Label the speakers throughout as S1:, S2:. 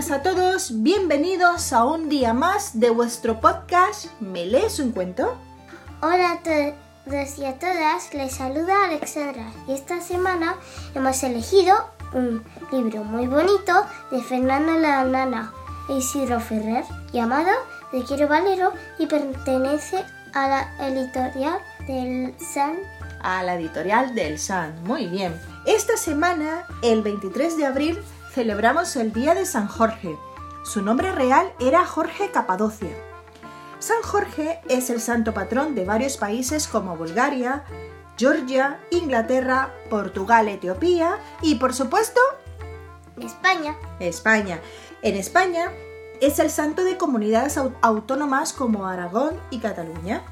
S1: Buenas a todos, bienvenidos a un día más de vuestro podcast ¿Me lees un cuento?
S2: Hola a todos y a todas, les saluda Alexandra y esta semana hemos elegido un libro muy bonito de Fernando la Nana e Isidro Ferrer llamado Te quiero Valero y pertenece a la editorial del San
S1: a la editorial del San. Muy bien. Esta semana, el 23 de abril, celebramos el Día de San Jorge. Su nombre real era Jorge Capadocia. San Jorge es el santo patrón de varios países como Bulgaria, Georgia, Inglaterra, Portugal, Etiopía y, por supuesto,
S2: España.
S1: España. En España es el santo de comunidades au- autónomas como Aragón y Cataluña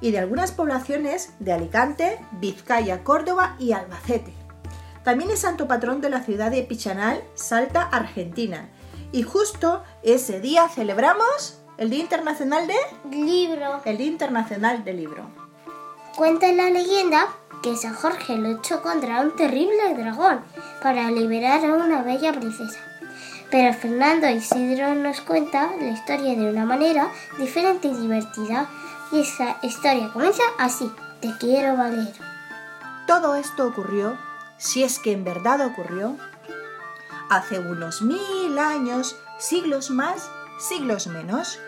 S1: y de algunas poblaciones de Alicante, Vizcaya, Córdoba y Albacete. También es santo patrón de la ciudad de Pichanal, Salta, Argentina. Y justo ese día celebramos el Día Internacional de
S2: Libro.
S1: el Día Internacional del Libro.
S2: Cuenta la leyenda que San Jorge luchó contra un terrible dragón para liberar a una bella princesa. Pero Fernando Isidro nos cuenta la historia de una manera diferente y divertida. Y esa historia comienza así. Te quiero, Valero.
S1: Todo esto ocurrió, si es que en verdad ocurrió, hace unos mil años, siglos más, siglos menos.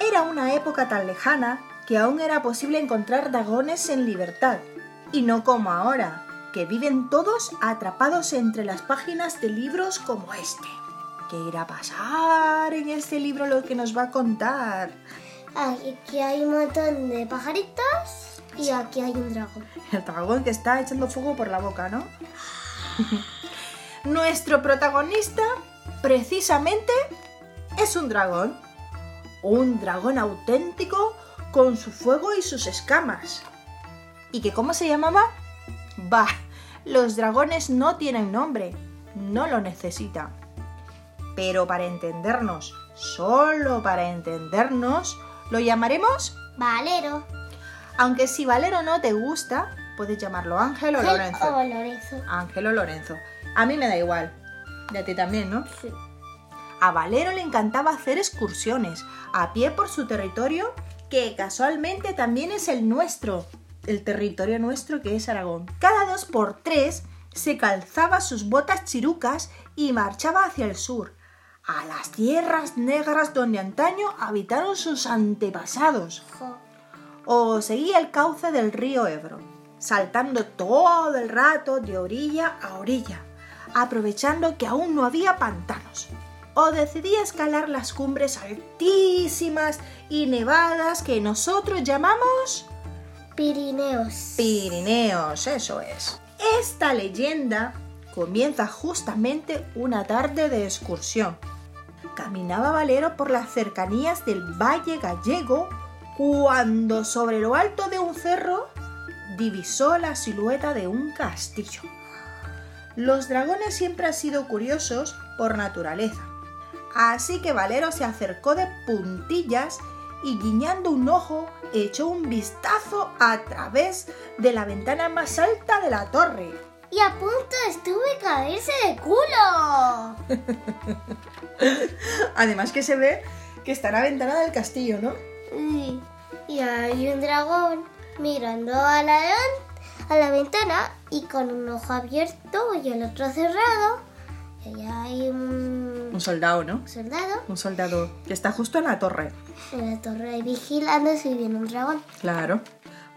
S1: Era una época tan lejana que aún era posible encontrar dragones en libertad, y no como ahora, que viven todos atrapados entre las páginas de libros como este. ¿Qué irá a pasar en este libro lo que nos va a contar?
S2: Aquí hay un montón de pajaritos y aquí hay un dragón.
S1: El dragón que está echando fuego por la boca, ¿no? Nuestro protagonista, precisamente, es un dragón. Un dragón auténtico con su fuego y sus escamas. ¿Y que cómo se llamaba? Bah, los dragones no tienen nombre, no lo necesitan. Pero para entendernos, solo para entendernos, lo llamaremos
S2: Valero.
S1: Aunque si Valero no te gusta, puedes llamarlo Ángel o Lorenzo.
S2: O Lorenzo.
S1: Ángel o Lorenzo. A mí me da igual. Y a ti también, ¿no?
S2: Sí.
S1: A Valero le encantaba hacer excursiones a pie por su territorio, que casualmente también es el nuestro, el territorio nuestro que es Aragón. Cada dos por tres se calzaba sus botas chirucas y marchaba hacia el sur, a las tierras negras donde antaño habitaron sus antepasados
S2: Jo.
S1: O seguía el cauce del río Ebro, saltando todo el rato de orilla a orilla, aprovechando que aún no había pantanos. O decidía escalar las cumbres altísimas y nevadas que nosotros llamamos
S2: Pirineos.
S1: Pirineos, eso es. Esta leyenda comienza justamente una tarde de excursión. Caminaba Valero por las cercanías del Valle Gallego cuando sobre lo alto de un cerro divisó la silueta de un castillo. Los dragones siempre han sido curiosos por naturaleza, así que Valero se acercó de puntillas y guiñando un ojo echó un vistazo a través de la ventana más alta de la torre.
S2: Y a punto estuve a caerse de culo.
S1: Además que se ve que está en la ventana del castillo, ¿no?
S2: Y, y hay un dragón mirando a la, a la ventana y con un ojo abierto y el otro cerrado. Y allá hay un
S1: Un soldado, ¿no?
S2: soldado
S1: Un soldado que está justo en la torre.
S2: en la torre vigilando si viene un dragón.
S1: Claro.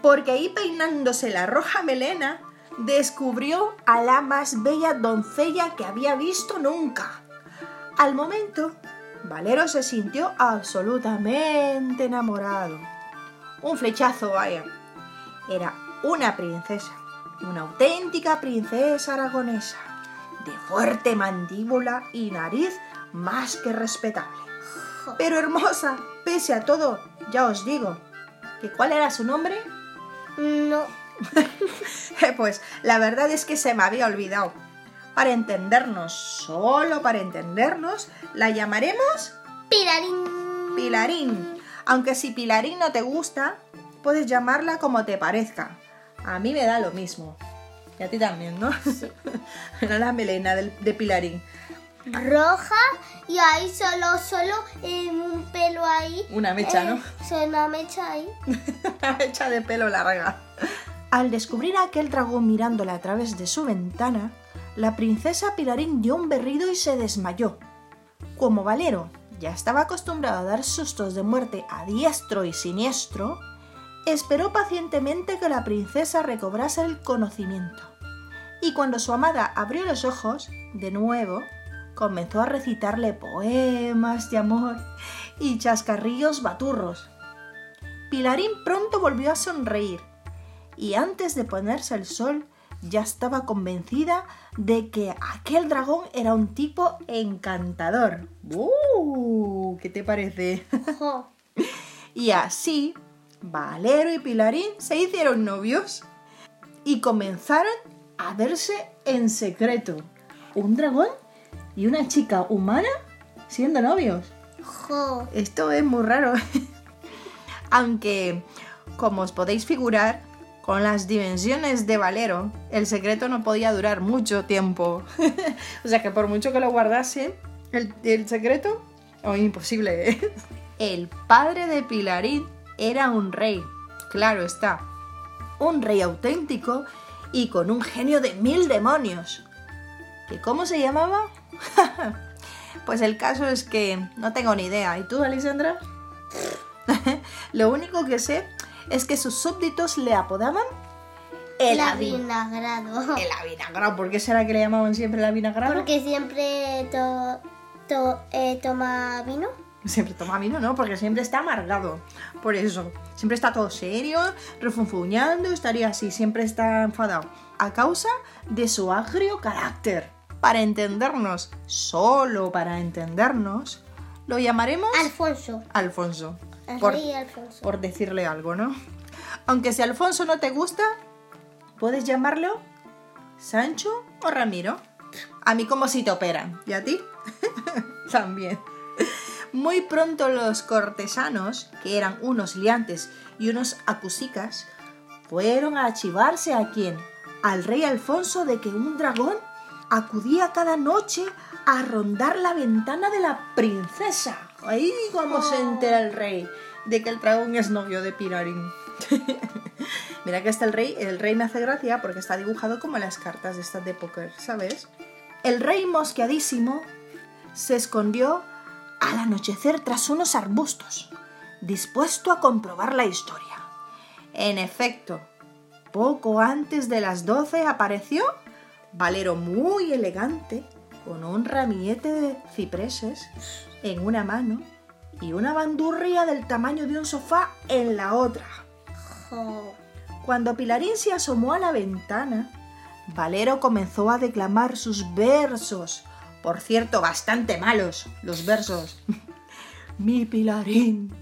S1: Porque ahí peinándose la roja melena, descubrió a la más bella doncella que había visto nunca. Al momento, Valero se sintió absolutamente enamorado. Un flechazo, vaya. Era una princesa, una auténtica princesa aragonesa, de fuerte mandíbula y nariz más que respetable. Pero hermosa, pese a todo, ya os digo. ¿Que cuál era su nombre?
S2: No.
S1: pues la verdad es que se me había olvidado. Para entendernos, solo para entendernos, la llamaremos
S2: Pilarín.
S1: Pilarín. Aunque si Pilarín no te gusta, puedes llamarla como te parezca. A mí me da lo mismo. Y a ti también, ¿no? la melena de Pilarín.
S2: Roja y ahí solo, solo eh, un pelo ahí.
S1: Una mecha, ¿no?
S2: Se una mecha ahí.
S1: Una mecha de pelo larga. Al descubrir a aquel dragón mirándola a través de su ventana, la princesa Pilarín dio un berrido y se desmayó. Como Valero ya estaba acostumbrado a dar sustos de muerte a diestro y siniestro, esperó pacientemente que la princesa recobrase el conocimiento. Y cuando su amada abrió los ojos, de nuevo, comenzó a recitarle poemas de amor y chascarrillos baturros. Pilarín pronto volvió a sonreír y antes de ponerse el sol ya estaba convencida de que aquel dragón era un tipo encantador. ¡Uh! ¿Qué te parece? Y así, Valero y Pilarín se hicieron novios y comenzaron a verse en secreto. Un dragón y una chica humana siendo novios.
S2: Jo.
S1: Esto es muy raro. Aunque, como os podéis figurar, con las dimensiones de Valero, el secreto no podía durar mucho tiempo. o sea que por mucho que lo guardase, el, secreto, oh, imposible. ¿eh? El padre de Pilarín era un rey, claro está. Un rey auténtico y con un genio de mil demonios. ¿Que cómo se llamaba? Pues el caso es que no tengo ni idea. ¿Y tú, Alessandra? Lo único que sé es que sus súbditos le apodaban el,
S2: El
S1: avi-
S2: avinagrado.
S1: el avinagrado. ¿Por qué será que le llamaban siempre el avinagrado?
S2: Porque siempre to- to- eh, toma vino.
S1: Siempre toma vino, ¿no? Porque siempre está amargado. Por eso. Siempre está todo serio, refunfuñando, estaría así, siempre está enfadado. A causa de su agrio carácter. Para entendernos, solo para entendernos, lo llamaremos
S2: Alfonso.
S1: Alfonso.
S2: El
S1: Por,
S2: rey Alfonso.
S1: por decirle algo, ¿no? Aunque si Alfonso no te gusta, puedes llamarlo Sancho o Ramiro. A mí como si te operan. ¿Y a ti? También. Muy pronto los cortesanos, que eran unos liantes y unos acusicas, fueron a archivarse a quién? Al rey Alfonso de que un dragón acudía cada noche a rondar la ventana de la princesa. Ahí como se entera el rey de que el dragón es novio de Pilarín. Mira que está el rey, el rey me hace gracia porque está dibujado como las cartas de estas de póker, ¿sabes? El rey mosqueadísimo se escondió al anochecer tras unos arbustos, dispuesto a comprobar la historia. En efecto, poco antes de las doce apareció Valero muy elegante, con un ramillete de cipreses en una mano y una bandurria del tamaño de un sofá en la otra. Cuando Pilarín se asomó a la ventana, Valero comenzó a declamar sus versos. Por cierto, bastante malos los versos. Mi Pilarín,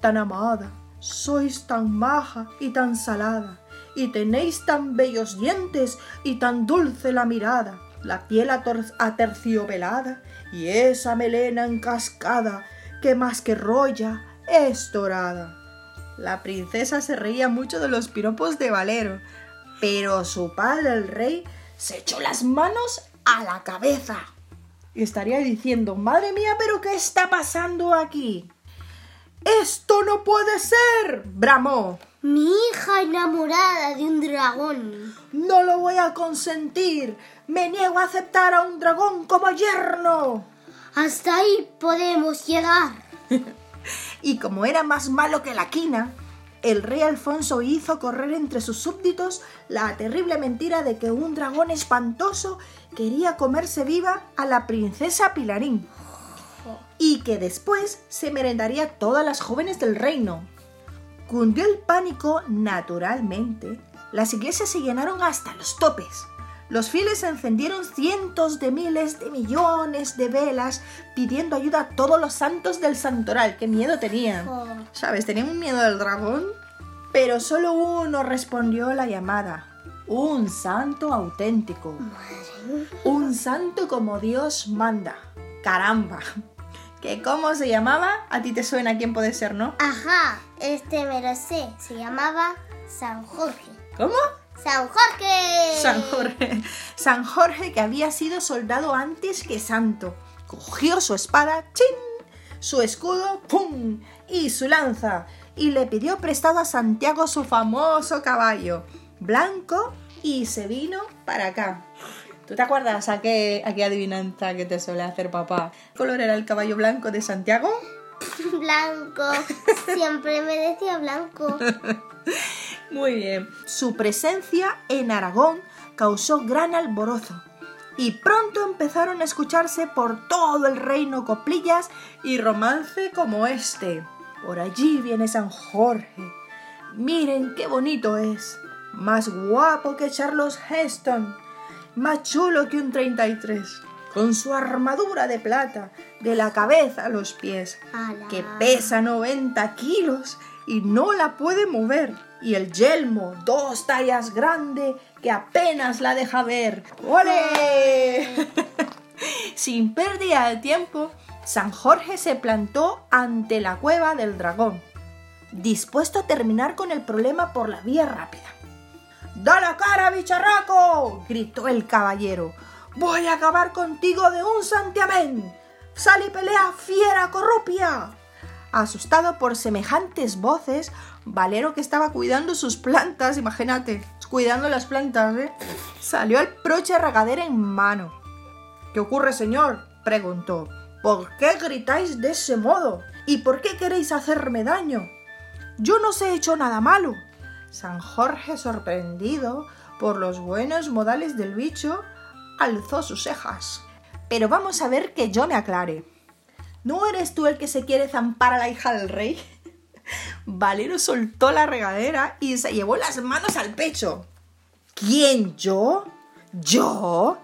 S1: tan amada, sois tan maja y tan salada, y tenéis tan bellos dientes y tan dulce la mirada, la piel aterciopelada y esa melena encascada que más que roya es dorada. La princesa se reía mucho de los piropos de Valero, pero su padre, el rey, se echó las manos a la cabeza. Y estaría diciendo, madre mía, pero ¿qué está pasando aquí? ¡Esto no puede ser! bramó.
S2: Mi hija enamorada de un dragón.
S1: No lo voy a consentir. Me niego a aceptar a un dragón como yerno.
S2: Hasta ahí podemos llegar.
S1: Y como era más malo que la quina, el rey Alfonso hizo correr entre sus súbditos la terrible mentira de que un dragón espantoso quería comerse viva a la princesa Pilarín. Y que después se merendaría a todas las jóvenes del reino. Cundió el pánico naturalmente. Las iglesias se llenaron hasta los topes. Los fieles encendieron cientos de miles de millones de velas pidiendo ayuda a todos los santos del santoral. ¡Qué miedo tenían! ¿Sabes? Tenían un miedo del dragón. Pero solo uno respondió la llamada. Un santo auténtico. Un santo como Dios manda. Caramba. ¿Que cómo se llamaba? A ti te suena quién puede ser, ¿no?
S2: Ajá, este me lo sé. Se llamaba San Jorge.
S1: ¿Cómo?
S2: ¡San Jorge!
S1: San Jorge. San Jorge que había sido soldado antes que santo. Cogió su espada, ¡chin! Su escudo, ¡pum! Y su lanza. Y le pidió prestado a Santiago su famoso caballo, blanco, y se vino para acá. ¿Tú te acuerdas a qué, a qué adivinanza que te suele hacer papá? ¿Qué color era el caballo blanco de Santiago?
S2: Blanco. Siempre me decía blanco.
S1: Muy bien. Su presencia en Aragón causó gran alborozo y pronto empezaron a escucharse por todo el reino coplillas y romance como este. Por allí viene San Jorge. Miren qué bonito es. Más guapo que Charles Heston. Más chulo que un 33. Con su armadura de plata, de la cabeza a los pies
S2: Ala.
S1: que pesa 90 kilos y no la puede mover. Y el yelmo, dos tallas grande, que apenas la deja ver. ¡Ole! Sin pérdida de tiempo, San Jorge se plantó ante la cueva del dragón, dispuesto a terminar con el problema por la vía rápida. ¡Da la cara, bicharraco! gritó el caballero. ¡Voy a acabar contigo de un santiamén! ¡Sal y pelea, fiera corrupia! Asustado por semejantes voces, Valero, que estaba cuidando sus plantas, imagínate, cuidando las plantas, ¿eh? salió al proche regadera en mano. ¿Qué ocurre, señor? preguntó. ¿Por qué gritáis de ese modo? ¿Y por qué queréis hacerme daño? Yo no os he hecho nada malo. San Jorge, sorprendido por los buenos modales del bicho, alzó sus cejas. Pero vamos a ver que yo me aclare. ¿No eres tú el que se quiere zampar a la hija del rey? Valero soltó la regadera y se llevó las manos al pecho. ¿Quién? ¿Yo? ¿Yo?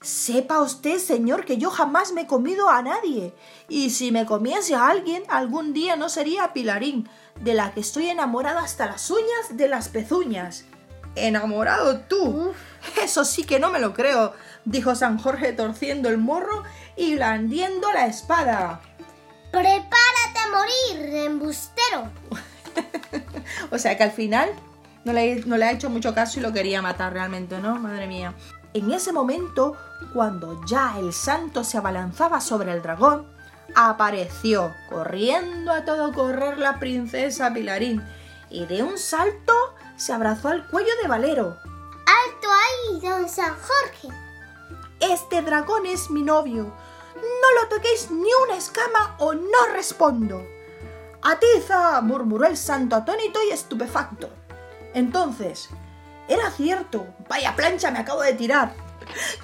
S1: Sepa usted, señor, que yo jamás me he comido a nadie. Y si me comiese a alguien, algún día no sería a Pilarín, de la que estoy enamorado hasta las uñas de las pezuñas. ¿Enamorado tú? Eso sí que no me lo creo, dijo San Jorge torciendo el morro y blandiendo la espada.
S2: ¡Prepárate a morir, embustero!
S1: O sea que al final no le, no le ha hecho mucho caso y lo quería matar realmente, ¿no? Madre mía. En ese momento, cuando ya el santo se abalanzaba sobre el dragón, apareció corriendo a todo correr la princesa Pilarín y de un salto se abrazó al cuello de Valero.
S2: ¡Alto ahí, don San Jorge!
S1: Este dragón es mi novio. No lo toquéis ni una escama o no respondo. Atiza, murmuró el santo atónito y estupefacto. Entonces, era cierto. Vaya plancha me acabo de tirar.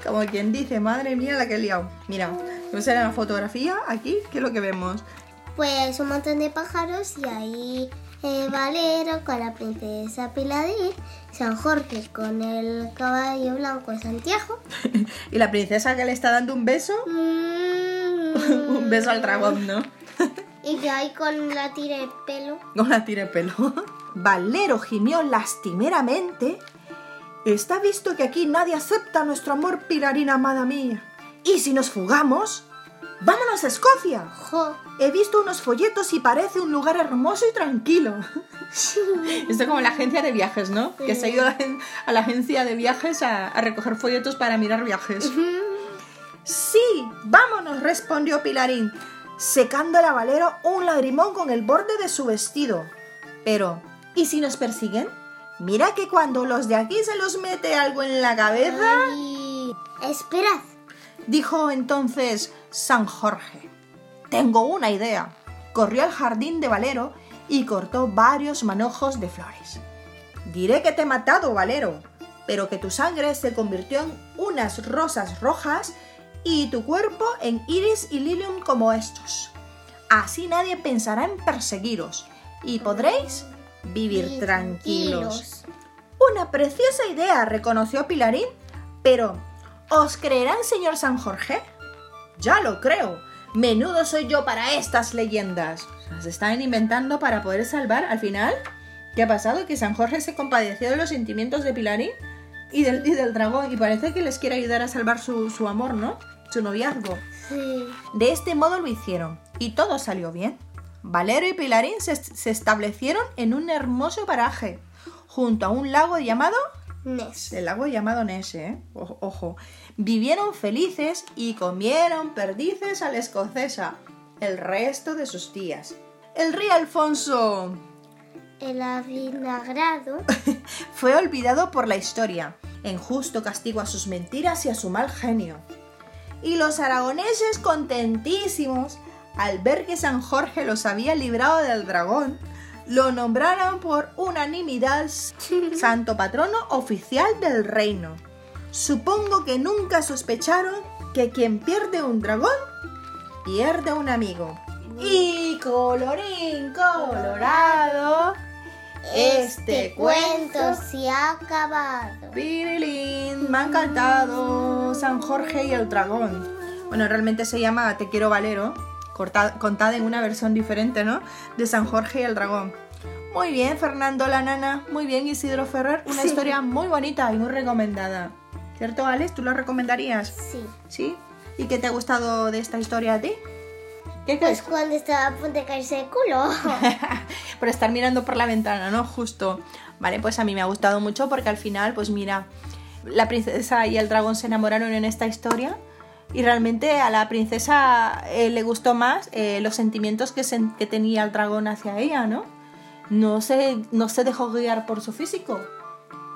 S1: Como quien dice, madre mía la que he liado. Mira, ¿no será la fotografía aquí? ¿Qué es lo que vemos?
S2: Pues un montón de pájaros y ahí eh, Valero con la princesa Piladín, San Jorge con el caballo blanco Santiago.
S1: y la princesa que le está dando un beso.
S2: Mm.
S1: un beso al dragón, ¿no?
S2: Y yo ahí con la tira de pelo.
S1: No la tire pelo. Valero gimió lastimeramente. Está visto que aquí nadie acepta nuestro amor, Pilarina amada mía. ¿Y si nos fugamos? ¡Vámonos a Escocia!
S2: Jo.
S1: He visto unos folletos y parece un lugar hermoso y tranquilo. Esto como la agencia de viajes, ¿no? Que se ha ido a la, agencia de viajes a, a recoger folletos para mirar viajes. Sí, vámonos, respondió Pilarín, secándole a Valero un lagrimón con el borde de su vestido. Pero, ¿y si nos persiguen? Mira que cuando los de aquí se los mete algo en la cabeza,
S2: Ay, Esperad.
S1: dijo entonces San Jorge. Tengo una idea. Corrió al jardín de Valero y cortó varios manojos de flores. Diré que te he matado, Valero, pero que tu sangre se convirtió en unas rosas rojas y tu cuerpo en iris y lilium como estos. Así nadie pensará en perseguiros y podréis vivir tranquilos. Una preciosa idea, reconoció Pilarín, pero ¿os creerán, señor San Jorge? Ya lo creo. Menudo soy yo para estas leyendas. Se están inventando para poder salvar al final. ¿Qué ha pasado? Que San Jorge se compadeció de los sentimientos de Pilarín y del, y del dragón y parece que les quiere ayudar a salvar su, su amor, ¿no? Su noviazgo.
S2: Sí.
S1: De este modo lo hicieron y todo salió bien. Valero y Pilarín se, se establecieron en un hermoso paraje, junto a un lago llamado...
S2: Ness.
S1: El lago llamado Ness, ¿eh? Ojo, ojo. Vivieron felices y comieron perdices a la escocesa el resto de sus días. El rey Alfonso
S2: El avinagrado.
S1: fue olvidado por la historia, en justo castigo a sus mentiras y a su mal genio. Y los aragoneses contentísimos, al ver que San Jorge los había librado del dragón, lo nombraron por unanimidad santo patrono oficial del reino. Supongo que nunca sospecharon que quien pierde un dragón, pierde un amigo. Y colorín colorado, este cuento
S2: se ha acabado.
S1: Pirilín, me ha encantado San Jorge y el dragón. Bueno, realmente se llama Te quiero Valero, contada en una versión diferente, ¿no? De San Jorge y el dragón. Muy bien, Fernando la nana. Muy bien, Isidro Ferrer. Una
S2: Sí.
S1: historia muy bonita y muy recomendada. ¿Cierto, Alex? ¿Tú la recomendarías?
S2: Sí.
S1: ¿Sí? ¿Y qué te ha gustado de esta historia a ti? ¿Qué
S2: Pues
S1: crees?
S2: cuando estaba a punto de caerse de culo.
S1: por estar mirando por la ventana, ¿no? Justo. Vale, pues a mí me ha gustado mucho porque al final, pues mira, la princesa y el dragón se enamoraron en esta historia y realmente a la princesa eh, le gustó más eh, los sentimientos que, sen- que tenía el dragón hacia ella, ¿no? No se, no se dejó guiar por su físico,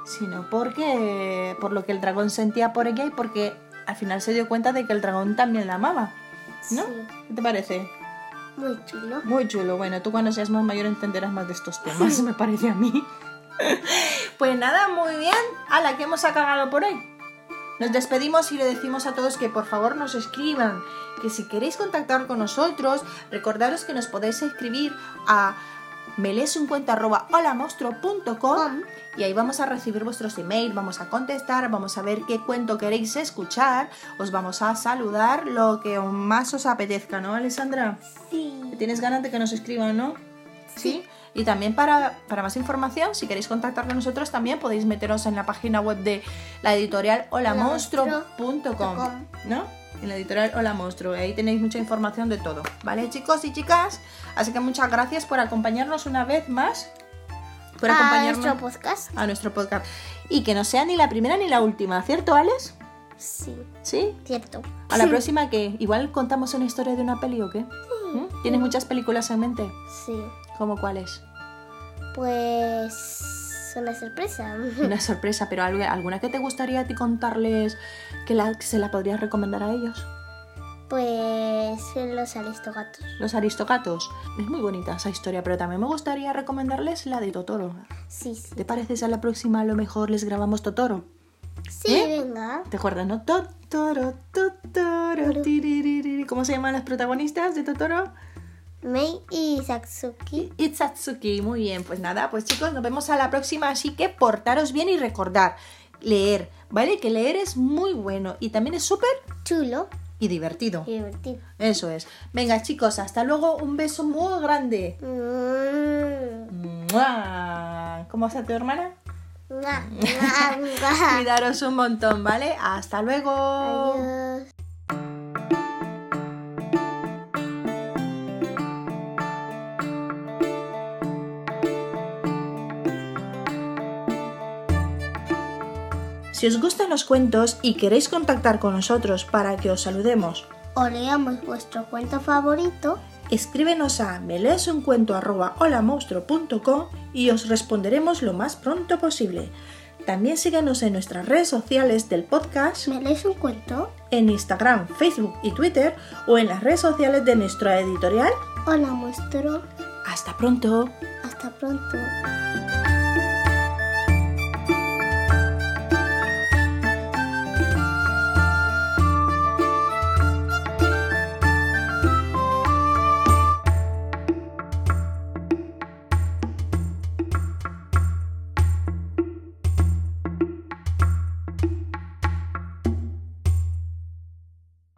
S1: sino porque por lo que el dragón sentía por ella y porque al final se dio cuenta de que el dragón también la amaba, ¿no?
S2: Sí.
S1: ¿Qué te parece?
S2: Muy chulo.
S1: Muy chulo. Bueno, tú cuando seas más mayor entenderás más de estos temas, me parece a mí. Pues nada, muy bien. la que hemos acabado por hoy. Nos despedimos y le decimos a todos que por favor nos escriban, que si queréis contactar con nosotros, recordaros que nos podéis escribir a melesuncuento.holamonstruo.com y ahí vamos a recibir vuestros emails, vamos a contestar, vamos a ver qué cuento queréis escuchar, os vamos a saludar lo que más os apetezca, ¿no, Alessandra?
S2: Sí.
S1: ¿Tienes ganas de que nos escriban, no? Sí. Y también para, para más información, si queréis contactar con nosotros, también podéis meteros en la página web de la editorial holamonstruo.com, ¿no? En la editorial Hola Monstruo. Ahí tenéis mucha información de todo, ¿vale, chicos y chicas? Así que muchas gracias por acompañarnos una vez más. Por
S2: A
S1: acompañarnos
S2: nuestro podcast.
S1: a nuestro podcast. Y que no sea ni la primera ni la última, ¿cierto, Alex?
S2: Sí.
S1: ¿Sí?
S2: Cierto.
S1: A la próxima, que Igual contamos una historia de una peli o qué? ¿Mm? ¿Tienes muchas películas en mente?
S2: Sí.
S1: ¿Cómo cuáles?
S2: Pues una sorpresa.
S1: Una sorpresa, pero alguna que te gustaría a ti contarles que, la, que se la podrías recomendar a ellos.
S2: Pues los aristogatos.
S1: Los aristogatos. Es muy bonita esa historia, pero también me gustaría recomendarles la de Totoro.
S2: Sí, sí.
S1: ¿Te parece a la próxima a lo mejor les grabamos Totoro?
S2: Sí,
S1: ¿Eh?
S2: venga.
S1: ¿Te acuerdas, no? Totoro, Totoro. ¿Cómo se llaman las protagonistas de Totoro?
S2: Mei y Satsuki.
S1: Itsatsuki, muy bien, pues nada, pues chicos, nos vemos a la próxima, así que portaros bien y recordar, leer, ¿vale? Que leer es muy bueno y también es súper
S2: Chulo
S1: y divertido.
S2: y divertido.
S1: Eso es. Venga, chicos, hasta luego, un beso muy grande.
S2: Mm.
S1: ¿Cómo está tu hermana? Cuidaros un montón, ¿vale? Hasta luego.
S2: Adiós.
S1: Si os gustan los cuentos y queréis contactar con nosotros para que os saludemos,
S2: O leamos vuestro cuento favorito.
S1: escríbenos a meleesuncuento.holamonstruo.com y os responderemos lo más pronto posible. También síguenos en nuestras redes sociales del podcast,
S2: ¿Me lees un cuento?
S1: en Instagram, Facebook y Twitter o en las redes sociales de nuestra editorial.
S2: Hola, monstruo.
S1: Hasta pronto.
S2: Hasta pronto.